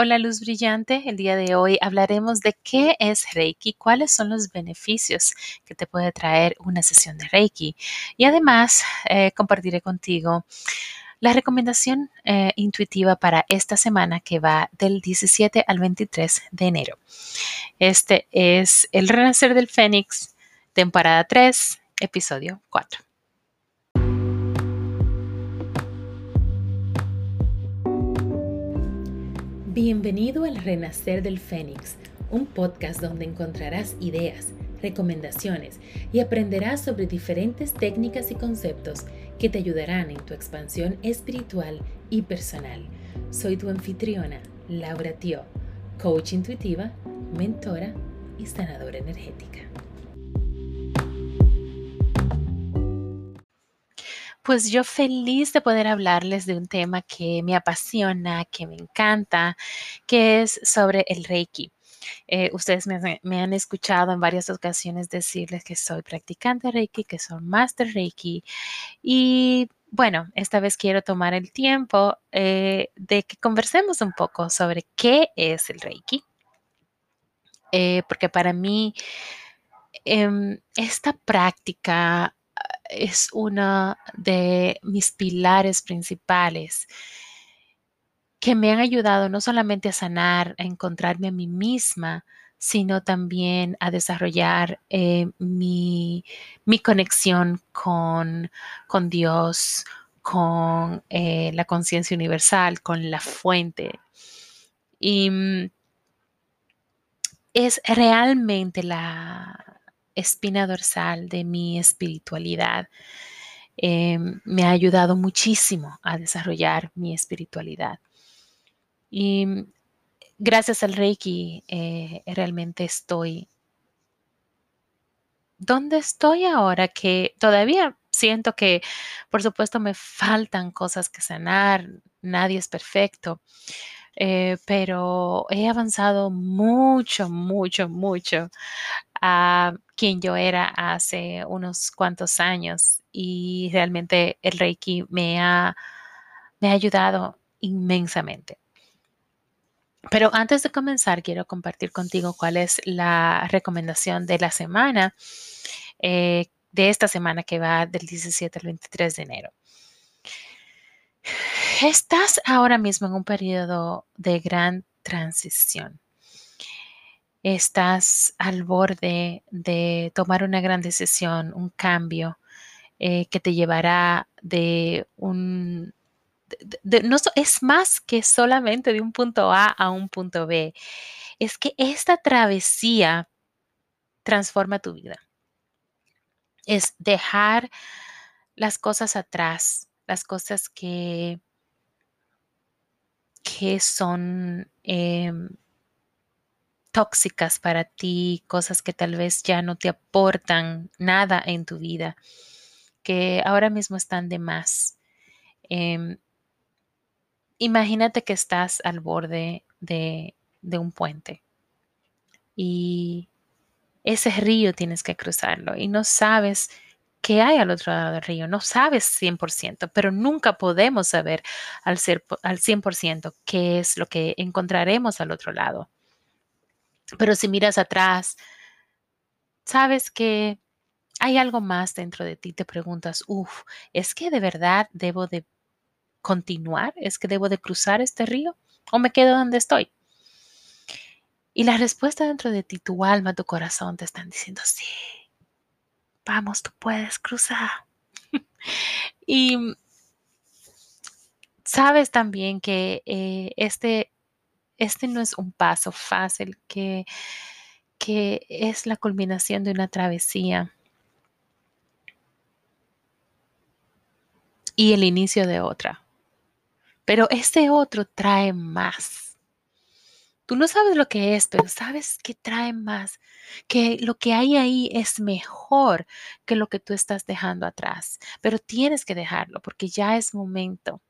Hola luz brillante, el día de hoy hablaremos de qué es Reiki, cuáles son los beneficios que te puede traer una sesión de Reiki y además eh, compartiré contigo la recomendación eh, intuitiva para esta semana que va del 17 al 23 de enero. Este es El Renacer del Fénix, temporada 3, episodio 4. Bienvenido al Renacer del Fénix, un podcast donde encontrarás ideas, recomendaciones y aprenderás sobre diferentes técnicas y conceptos que te ayudarán en tu expansión espiritual y personal. Soy tu anfitriona, Laura Tio, coach intuitiva, mentora y sanadora energética. Pues yo feliz de poder hablarles de un tema que me apasiona, que me encanta, que es sobre el Reiki. Eh, ustedes me, han escuchado en varias ocasiones decirles que soy practicante Reiki, que soy Master Reiki. Y bueno, esta vez quiero tomar el tiempo eh, de que conversemos un poco sobre qué es el Reiki. Eh, porque para mí em, esta práctica es una de mis pilares principales que me han ayudado no solamente a sanar, a encontrarme a mí misma, sino también a desarrollar eh, mi, conexión con, con Dios, con eh, la conciencia universal, con la fuente. Y mm, es realmente la, espina dorsal de mi espiritualidad. Em, me ha ayudado muchísimo a desarrollar mi espiritualidad. Y gracias al Reiki eh, realmente estoy donde estoy ahora, que todavía siento que, por supuesto, me faltan cosas que sanar, nadie es perfecto, eh, pero he avanzado mucho, mucho, mucho a quien yo era hace unos cuantos años y realmente el Reiki me ha, me ha ayudado inmensamente. Pero antes de comenzar, quiero compartir contigo cuál es la recomendación de la semana, eh, de esta semana que va del 17 al 23 de enero. Estás ahora mismo en un periodo de gran transición estás al borde de tomar una gran decisión, un cambio eh, que te llevará de un... no, es más que solamente de un punto A a un punto B. Es que esta travesía transforma tu vida. Es dejar las cosas atrás, las cosas que, que son... Em, tóxicas para ti, cosas que tal vez ya no te aportan nada en tu vida, que ahora mismo están de más. Em, imagínate que estás al borde de, de un puente y ese río tienes que cruzarlo y no sabes qué hay al otro lado del río. No sabes 100%, pero nunca podemos saber al, ser, al 100% qué es lo que encontraremos al otro lado. Pero si miras atrás, sabes que hay algo más dentro de ti. Te preguntas, uff, ¿es que de verdad debo de continuar? ¿Es que debo de cruzar este río? ¿O me quedo donde estoy? Y la respuesta dentro de ti, tu alma, tu corazón te están diciendo, sí, vamos, tú puedes cruzar. y sabes también que eh, este este no es un paso fácil, que, que es la culminación de una travesía y el inicio de otra. Pero este otro trae más. Tú no sabes lo que es, pero sabes que trae más, que lo que hay ahí es mejor que lo que tú estás dejando atrás. Pero tienes que dejarlo porque ya es momento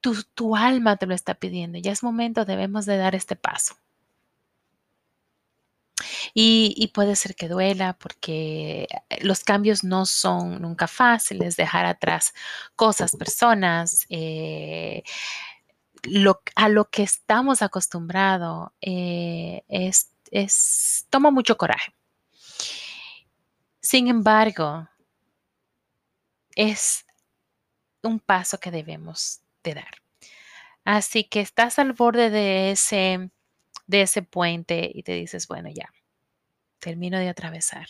tu, alma te lo está pidiendo. Ya es momento, debemos de dar este paso. Y, puede ser que duela porque los cambios no son nunca fáciles, dejar atrás cosas, personas, eh, lo, a lo que estamos acostumbrados eh, es, es, toma mucho coraje. Sin embargo, es un paso que debemos dar. Así que estás al borde de ese, de ese puente y te dices, bueno, ya, termino de atravesar.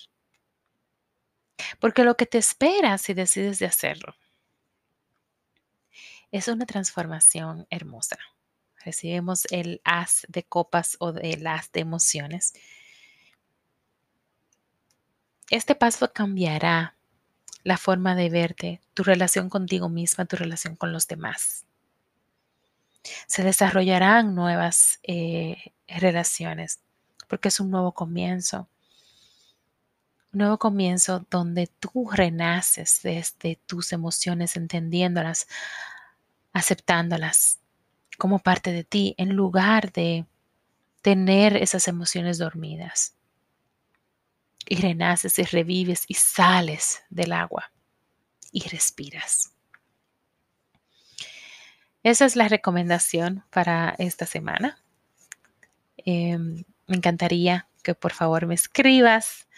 Porque lo que te espera si decides de hacerlo es una transformación hermosa. Recibimos el as de copas o el as de emociones. Este paso cambiará la forma de verte, tu relación contigo misma, tu relación con los demás. Se desarrollarán nuevas eh, relaciones porque es un nuevo comienzo. Un nuevo comienzo donde tú renaces desde tus emociones, entendiéndolas, aceptándolas como parte de ti, en lugar de tener esas emociones dormidas y renaces y revives y sales del agua y respiras. Esa es la recomendación para esta semana. Em, me encantaría que por favor me escribas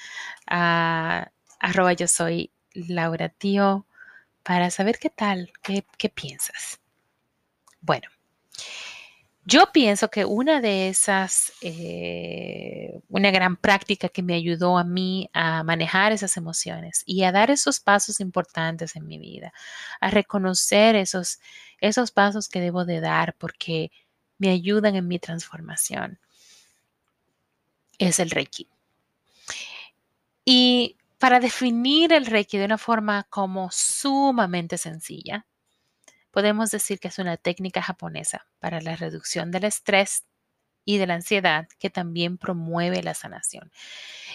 a arroba yo soy Laura Tío para saber qué tal, qué, qué piensas. Bueno, yo pienso que una de esas, eh, una gran práctica que me ayudó a mí a manejar esas emociones y a dar esos pasos importantes en mi vida, a reconocer esos, esos pasos que debo de dar porque me ayudan en mi transformación, es el Reiki. Y para definir el Reiki de una forma como sumamente sencilla, podemos decir que es una técnica japonesa para la reducción del estrés y de la ansiedad que también promueve la sanación.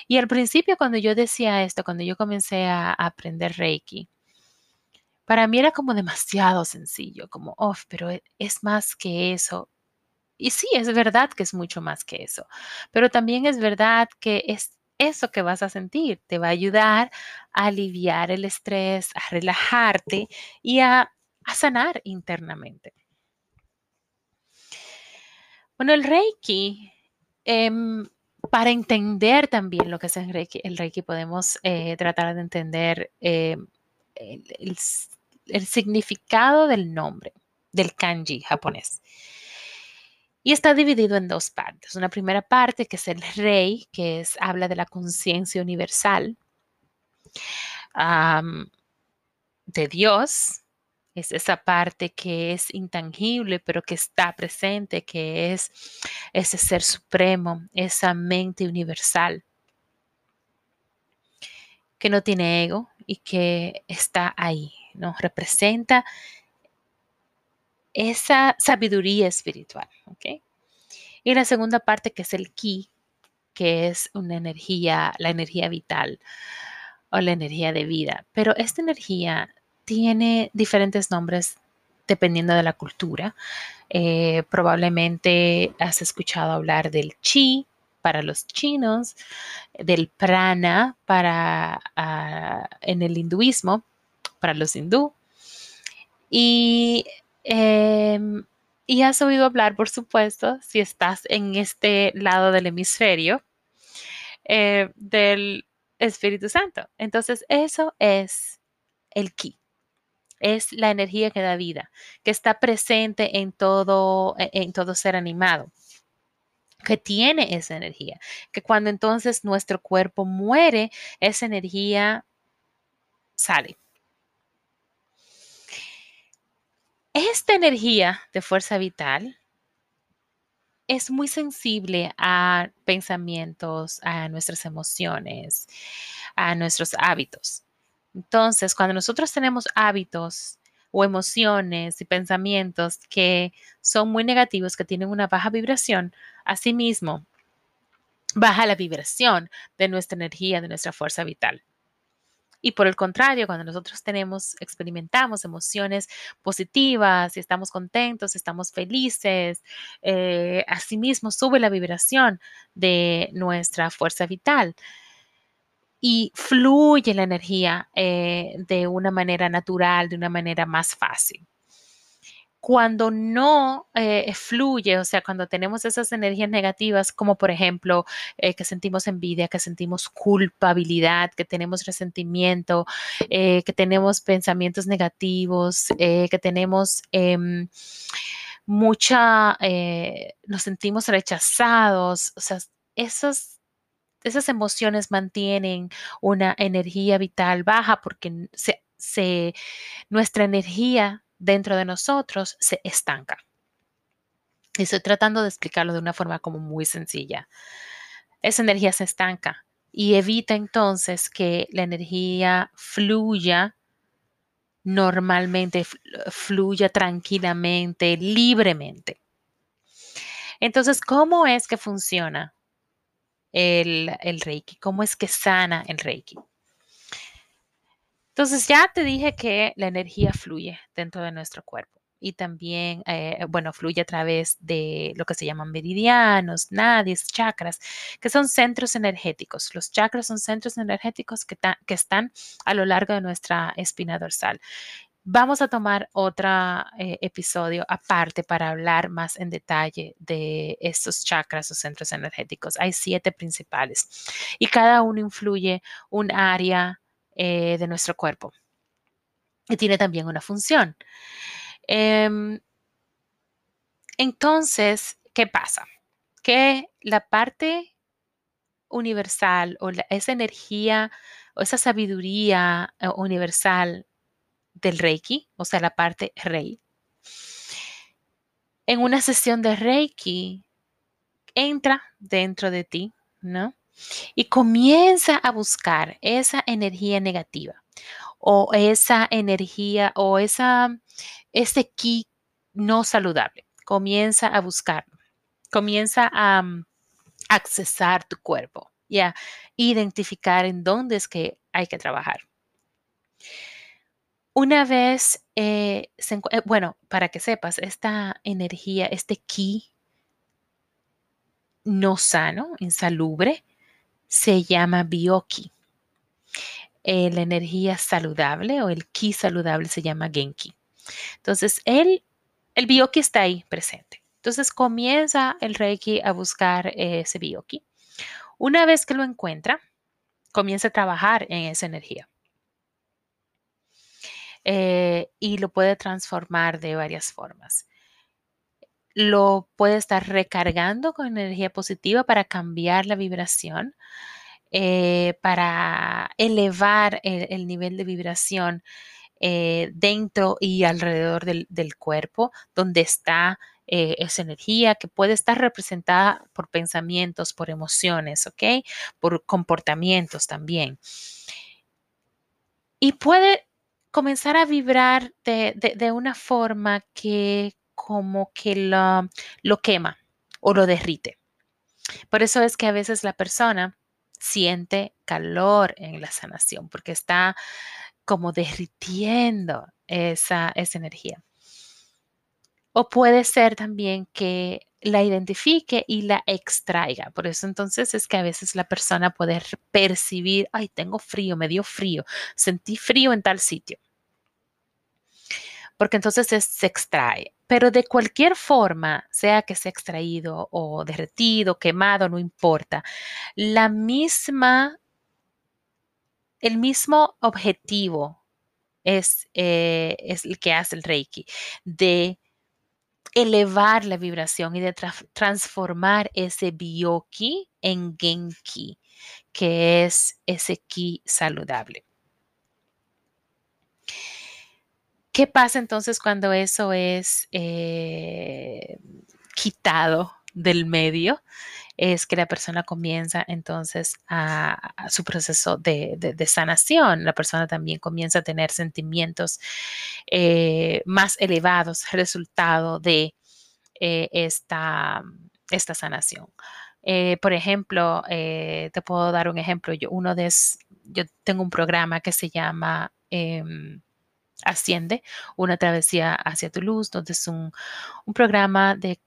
Y al principio cuando yo decía esto, cuando yo comencé a, aprender Reiki, para mí era como demasiado sencillo, como, oh, pero e, es más que eso. Y sí, es verdad que es mucho más que eso, pero también es verdad que es eso que vas a sentir, te va a ayudar a aliviar el estrés, a relajarte y a a sanar internamente. Bueno, el Reiki, em, para entender también lo que es el Reiki, el Reiki podemos eh, tratar de entender em, el, significado del nombre, del kanji japonés. Y está dividido en dos partes. Una primera parte que es el rei, que es, habla de la conciencia universal de Dios, es esa parte que es intangible, pero que está presente, que es ese ser supremo, esa mente universal, que no tiene ego y que está ahí, ¿no? Representa esa sabiduría espiritual. Y la segunda parte que es el ki, que es una energía, la energía vital o la energía de vida. Pero esta energía tiene diferentes nombres dependiendo de la cultura. Eh, probablemente has escuchado hablar del chi para los chinos, del prana para ah, en el hinduismo, para los hindú. Y, em, y has oído hablar, por supuesto, si estás en este lado del hemisferio, eh, del Espíritu Santo. Entonces, eso es el ki es la energía que da vida, que está presente en todo, e, en todo ser animado que tiene esa energía, que cuando entonces nuestro cuerpo muere, esa energía sale. Esta energía de fuerza vital es muy sensible a pensamientos, a nuestras emociones, a nuestros hábitos. Entonces, cuando nosotros tenemos hábitos o emociones y pensamientos que son muy negativos, que tienen una baja vibración, asimismo, baja la vibración de nuestra energía, de nuestra fuerza vital. Y por el contrario, cuando nosotros tenemos, experimentamos emociones positivas y estamos contentos, estamos felices, eh, asimismo sube la vibración de nuestra fuerza vital y fluye la energía eh, de una manera natural, de una manera más fácil. cuando no eh, fluye, o sea, cuando tenemos esas energías negativas, como por ejemplo eh, que sentimos envidia, que sentimos culpabilidad, que tenemos resentimiento, que tenemos pensamientos negativos, que tenemos em, mucha, nos sentimos rechazados, o sea, esas emociones mantienen una energía vital baja porque nuestra energía dentro de nosotros se estanca. Y estoy tratando de explicarlo de una forma como muy sencilla. Esa energía se estanca y evita entonces que la energía fluya normalmente, fluya tranquilamente, libremente. Entonces, ¿cómo es que funciona el, el Reiki? ¿Cómo es que sana el Reiki? Entonces ya te dije que la energía fluye dentro de nuestro cuerpo y también, eh, bueno, fluye a través de lo que se llaman meridianos, nadis, chakras, que son centros energéticos. Los chakras son centros energéticos que, que están a lo largo de nuestra espina dorsal. Vamos a tomar otro eh, episodio aparte para hablar más en detalle de estos chakras o centros energéticos. Hay siete principales y cada uno influye un área eh, de nuestro cuerpo. Y tiene también una función. Em, entonces, ¿qué pasa? Que la parte universal o esa energía o esa sabiduría eh, universal del Reiki, o sea, la parte Rei, en una sesión de Reiki entra dentro de ti, ¿no? y comienza a buscar esa energía negativa o esa energía o esa, ese ki no saludable. Comienza a buscarlo. Comienza a mm, accesar tu cuerpo y a identificar en dónde es que hay que trabajar. Una vez, eh, eh, bueno, para que sepas, esta energía, este ki no sano, insalubre, se llama bioki. Eh, la energía saludable o el ki saludable se llama genki. Entonces, el, el bioki está ahí presente. Entonces, comienza el reiki a buscar ese bioki. Una vez que lo encuentra, comienza a trabajar en esa energía. Eh, y lo puede transformar de varias formas lo puede estar recargando con energía positiva para cambiar la vibración, eh, para elevar el, nivel de vibración eh, dentro y alrededor del, cuerpo, donde está esa energía que puede estar representada por pensamientos, por emociones, ¿ok? Por comportamientos también. Y puede comenzar a vibrar de una forma que como que lo, lo quema o lo derrite. Por eso es que a veces la persona siente calor en la sanación, porque está como derritiendo esa, esa energía. O puede ser también que la identifique y la extraiga. Por eso entonces es que a veces la persona puede percibir, ay, tengo frío, me dio frío, sentí frío en tal sitio. Porque entonces se extrae. Pero de cualquier forma, sea que sea extraído o derretido, quemado, no importa, la misma, el mismo objetivo es, eh, el que hace el Reiki, de elevar la vibración y de transformar ese bioki en genki, que es ese ki saludable. ¿Qué pasa entonces cuando eso es eh, quitado del medio? Es que la persona comienza entonces a, su proceso de, sanación. La persona también comienza a tener sentimientos eh, más elevados, resultado de eh, esta, esta sanación. por ejemplo, te puedo dar un ejemplo. Yo, uno de, yo tengo un programa que se llama em, Asciende, una travesía hacia tu luz, donde es un, programa de,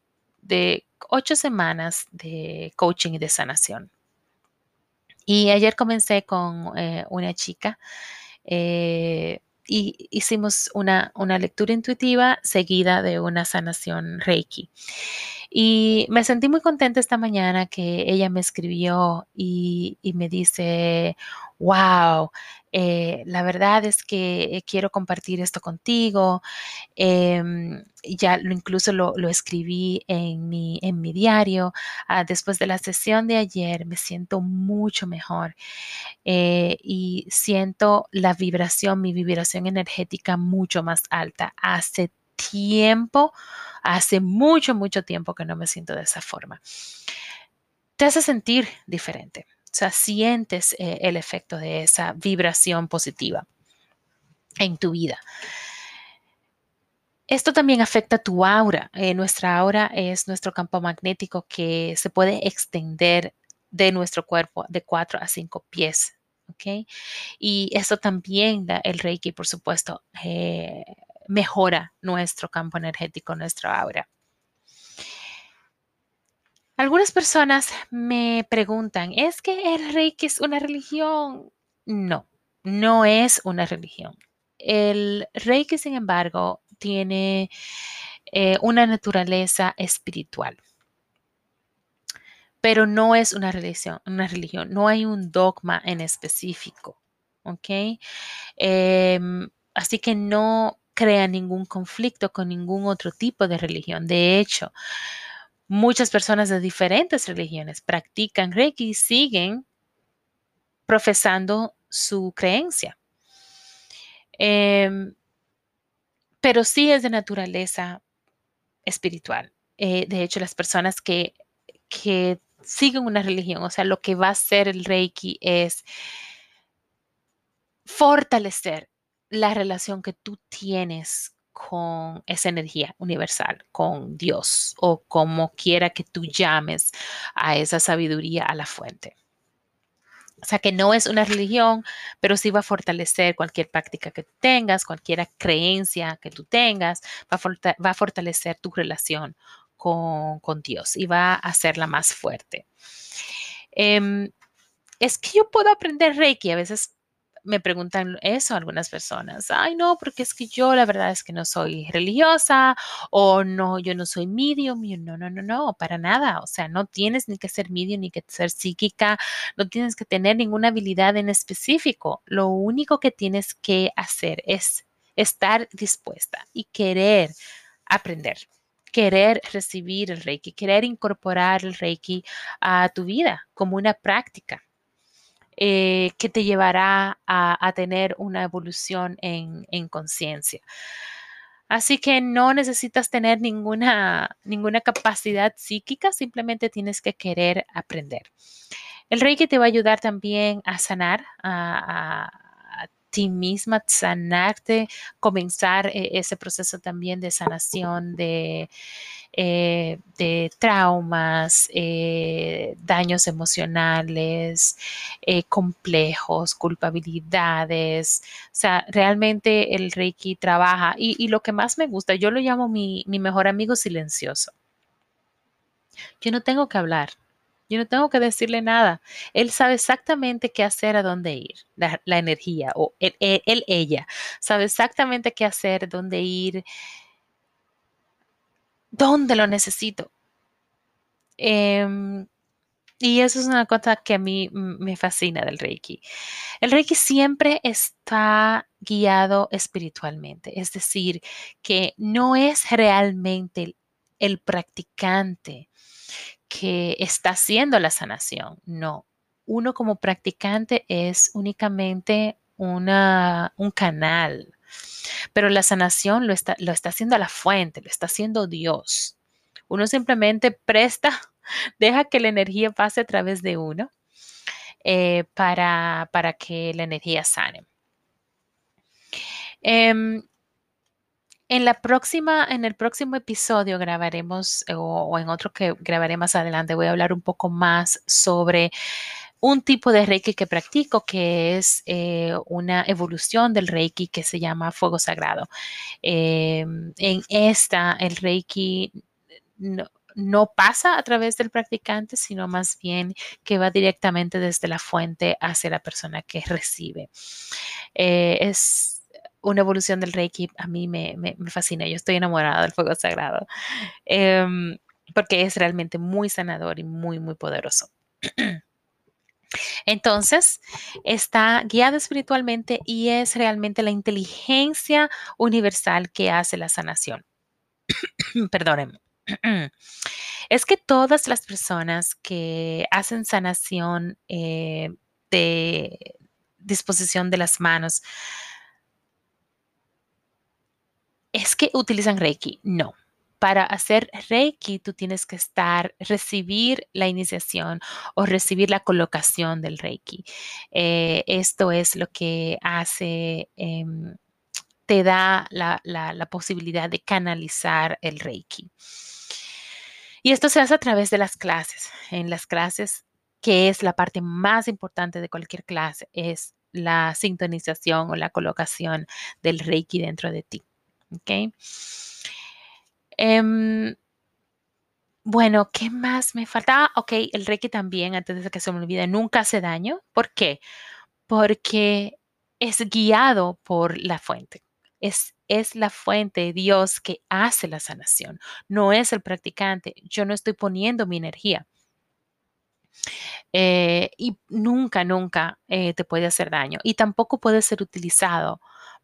ocho semanas de coaching y de sanación. Y ayer comencé con eh, una chica eh, y hicimos una, una lectura intuitiva seguida de una sanación Reiki. Y me sentí muy contenta esta mañana que ella me escribió y, me dice, wow, eh, la verdad es que quiero compartir esto contigo. Em, ya lo, incluso lo, escribí en mi, en mi diario. Ah, después de la sesión de ayer me siento mucho mejor eh, y siento la vibración, mi vibración energética mucho más alta. Hace tiempo, hace mucho, mucho tiempo que no me siento de esa forma. Te hace sentir diferente. O sea, sientes eh, el efecto de esa vibración positiva en tu vida. Esto también afecta tu aura. Eh, nuestra aura es nuestro campo magnético que se puede extender de nuestro cuerpo de 4 a 5 pies. ¿ok? Y esto también, el Reiki, por supuesto, eh, mejora nuestro campo energético, nuestra aura. Algunas personas me preguntan, ¿es que el Reiki es una religión? No, no es una religión. El Reiki, sin embargo, tiene eh, una naturaleza espiritual, pero no es una religión, una religión. No hay un dogma en específico, ¿ok? Em, así que no crea ningún conflicto con ningún otro tipo de religión. De hecho, Muchas personas de diferentes religiones practican Reiki y siguen profesando su creencia. Em, pero sí es de naturaleza espiritual. Eh, de hecho, las personas que, que siguen una religión, o sea, lo que va a hacer el Reiki es fortalecer la relación que tú tienes con esa energía universal, con Dios o como quiera que tú llames a esa sabiduría, a la fuente. O sea que no es una religión, pero sí va a fortalecer cualquier práctica que tengas, cualquier creencia que tú tengas, va a, fortalecer tu relación con, Dios y va a hacerla más fuerte. Em, es que yo puedo aprender Reiki. A veces me preguntan eso algunas personas. Ay, no, porque es que yo la verdad es que no soy religiosa o no, yo no soy medium. no, no, no, no, para nada. O sea, no tienes ni que ser medium ni que ser psíquica, no tienes que tener ninguna habilidad en específico. Lo único que tienes que hacer es estar dispuesta y querer aprender querer recibir el Reiki, querer incorporar el Reiki a tu vida como una práctica. Eh, que te llevará a, tener una evolución en, conciencia. Así que no necesitas tener ninguna, ninguna capacidad psíquica, simplemente tienes que querer aprender. El Reiki te va a ayudar también a sanar, a, ti misma, sanarte, comenzar eh, ese proceso también de sanación de, eh, de traumas, eh, daños emocionales, complejos, culpabilidades. O sea, realmente el Reiki trabaja y, lo que más me gusta, yo lo llamo mi mejor amigo silencioso. Yo no tengo que hablar, yo no tengo que decirle nada. Él sabe exactamente qué hacer, a dónde ir, la, energía, o él, ella, sabe exactamente qué hacer, dónde ir, dónde lo necesito. Em, y eso es una cosa que a mí me fascina del Reiki. El Reiki siempre está guiado espiritualmente, es decir, que no es realmente el practicante que está haciendo la sanación. No, uno como practicante es únicamente una, un canal, pero la sanación lo está, lo está haciendo la fuente, lo está haciendo Dios. Uno simplemente presta, deja que la energía pase a través de uno eh, para, para, que la energía sane. Em, en la próxima, en el próximo episodio grabaremos, o, en otro que grabaré más adelante, voy a hablar un poco más sobre un tipo de Reiki que practico, que es eh, una evolución del Reiki que se llama fuego sagrado. Em, en esta, el Reiki no, pasa a través del practicante, sino más bien que va directamente desde la fuente hacia la persona que recibe. Eh, es una evolución del Reiki a mí me, fascina. Yo estoy enamorada del fuego sagrado em, porque es realmente muy sanador y muy, muy poderoso. Entonces, está guiado espiritualmente y es realmente la inteligencia universal que hace la sanación. Perdónenme. es que todas las personas que hacen sanación eh, de disposición de las manos, es que utilizan Reiki. No. Para hacer Reiki, tú tienes que estar, recibir la iniciación o recibir la colocación del Reiki. Eh, esto es lo que hace, em, te da la, la posibilidad de canalizar el Reiki. Y esto se hace a través de las clases. En las clases, que es la parte más importante de cualquier clase, es la sintonización o la colocación del Reiki dentro de ti. ¿Ok? Em, bueno, ¿qué más me falta? Ah, ok, el Reiki también, antes de que se me olvide, nunca hace daño. ¿Por qué? Porque es guiado por la fuente. Es, es la fuente, Dios, que hace la sanación. No es el practicante. Yo no estoy poniendo mi energía. Eh, y nunca, nunca eh, te puede hacer daño. Y tampoco puede ser utilizado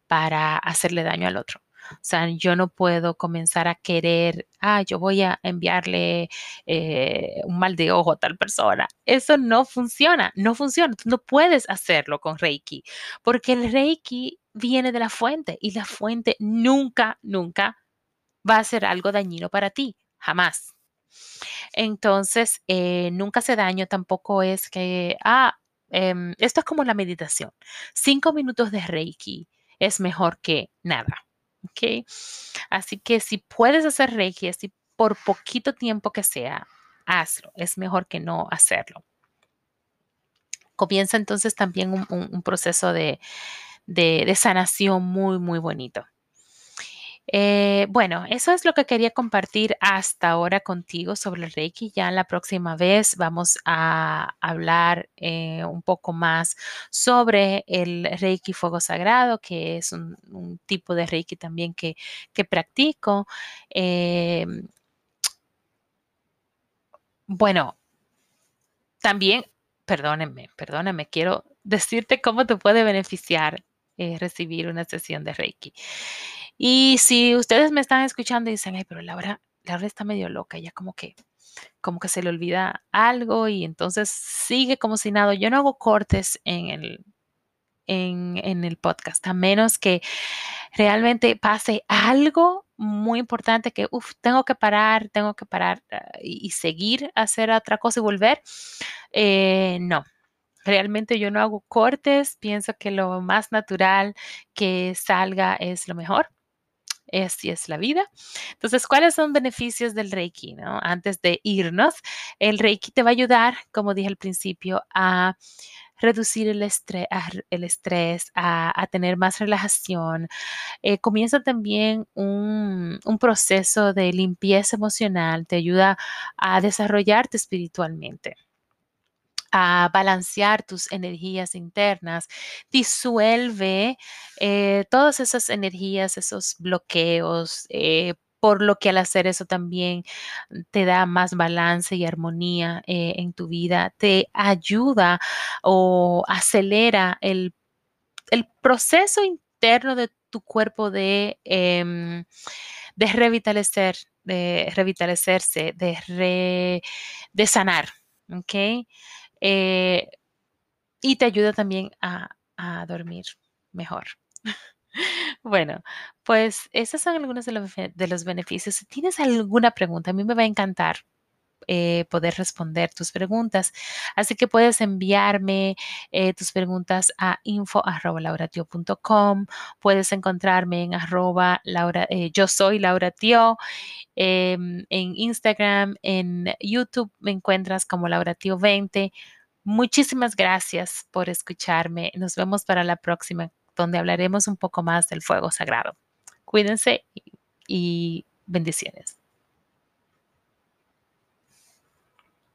para hacerle daño al otro. O sea, yo no puedo comenzar a querer, ah, yo voy a enviarle eh, un mal de ojo a tal persona. Eso no funciona, no funciona. Tú no puedes hacerlo con Reiki, porque el Reiki viene de la fuente y la fuente nunca, nunca va a ser algo dañino para ti, jamás. Entonces, eh, nunca hace daño, tampoco es que, ah, em, esto es como la meditación. Cinco minutos de Reiki es mejor que nada. ¿Ok? Así que si puedes hacer Reiki, así por poquito tiempo que sea, hazlo. Es mejor que no hacerlo. Comienza entonces también un, proceso de, de sanación muy, muy bonito. Eh, bueno, eso es lo que quería compartir hasta ahora contigo sobre el Reiki. Ya la próxima vez vamos a hablar eh, un poco más sobre el Reiki Fuego Sagrado, que es un, tipo de Reiki también que, practico. Em, bueno, también, perdónenme, perdónenme, quiero decirte cómo te puede beneficiar eh, recibir una sesión de Reiki. Y si ustedes me están escuchando y dicen, ay, pero Laura, Laura está medio loca, ya como que, como que se le olvida algo y entonces sigue como si nada. Yo no hago cortes en el, en, el podcast, a menos que realmente pase algo muy importante que, uff, tengo que parar, tengo que parar ah, y, seguir a hacer otra cosa y volver. Eh, no, realmente yo no hago cortes, pienso que lo más natural que salga es lo mejor así es la vida. Entonces, ¿cuáles son beneficios del Reiki? Antes de irnos, el Reiki te va a ayudar, como dije al principio, a reducir el estrés, a, el estrés, a, tener más relajación. Eh, comienza también un, un, proceso de limpieza emocional, te ayuda a desarrollarte espiritualmente a balancear tus energías internas, disuelve eh, todas esas energías, esos bloqueos, eh, por lo que al hacer eso también te da más balance y armonía eh, en tu vida, te ayuda o acelera el, proceso interno de tu cuerpo de, em, de revitalecer, de revitalecerse, de, de sanar. ¿ok? Eh, y te ayuda también a, dormir mejor. Bueno, pues esos son algunos de los, de los, beneficios. Si tienes alguna pregunta, a mí me va a encantar eh, poder responder tus preguntas. Así que puedes enviarme eh, tus preguntas a info.lauratio.com. Puedes encontrarme en arroba Laura, yo soy Laura Tio. Em, en Instagram, en YouTube me encuentras como Laura Tio 20 Muchísimas gracias por escucharme. Nos vemos para la próxima, donde hablaremos un poco más del fuego sagrado. Cuídense y bendiciones.